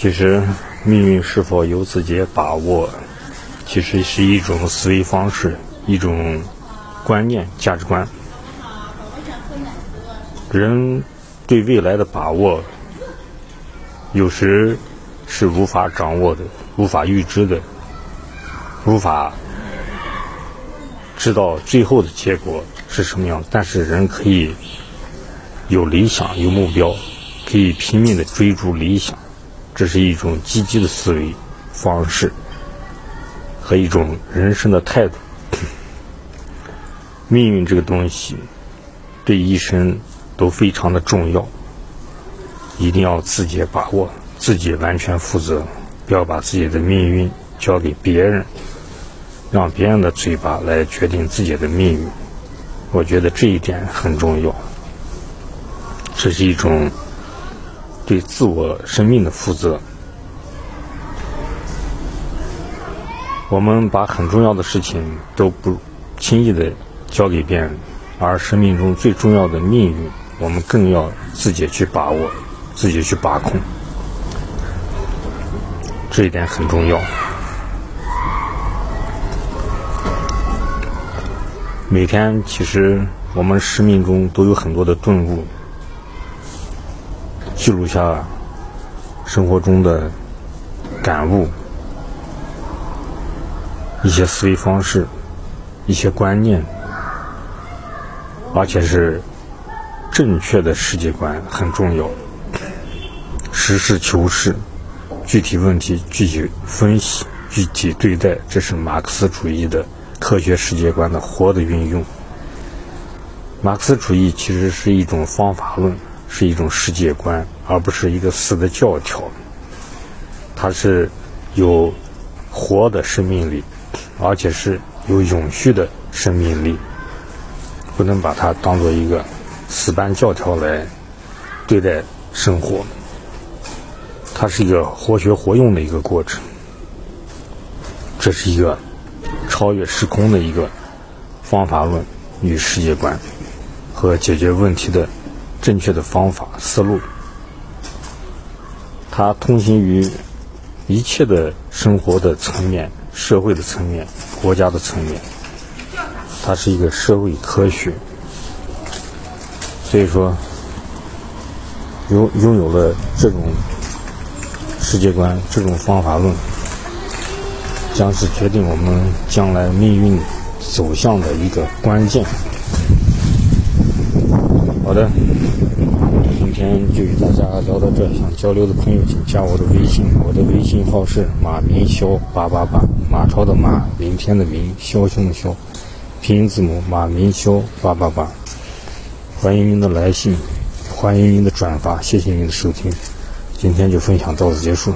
其实，命运是否由自己把握，其实是一种思维方式，一种观念、价值观。人对未来的把握，有时是无法掌握的、无法预知的、无法知道最后的结果是什么样。但是，人可以有理想、有目标，可以拼命的追逐理想。这是一种积极的思维方式和一种人生的态度。命运这个东西对一生都非常的重要，一定要自己把握，自己完全负责，不要把自己的命运交给别人，让别人的嘴巴来决定自己的命运。我觉得这一点很重要，这是一种。对自我生命的负责，我们把很重要的事情都不轻易的交给别人，而生命中最重要的命运，我们更要自己去把握，自己去把控，这一点很重要。每天其实我们生命中都有很多的顿悟。记录下生活中的感悟，一些思维方式，一些观念，而且是正确的世界观很重要。实事求是，具体问题具体分析，具体对待，这是马克思主义的科学世界观的活的运用。马克思主义其实是一种方法论。是一种世界观，而不是一个死的教条。它是有活的生命力，而且是有永续的生命力，不能把它当做一个死板教条来对待生活。它是一个活学活用的一个过程，这是一个超越时空的一个方法论与世界观和解决问题的。正确的方法思路，它通行于一切的生活的层面、社会的层面、国家的层面。它是一个社会科学，所以说，拥拥有了这种世界观、这种方法论，将是决定我们将来命运走向的一个关键。好的。今天就与大家聊到这，想交流的朋友请加我的微信，我的微信号是马明霄八八八，马超的马，明天的明，枭雄的枭，拼音字母马明霄八八八，欢迎您的来信，欢迎您的转发，谢谢您的收听，今天就分享到此结束。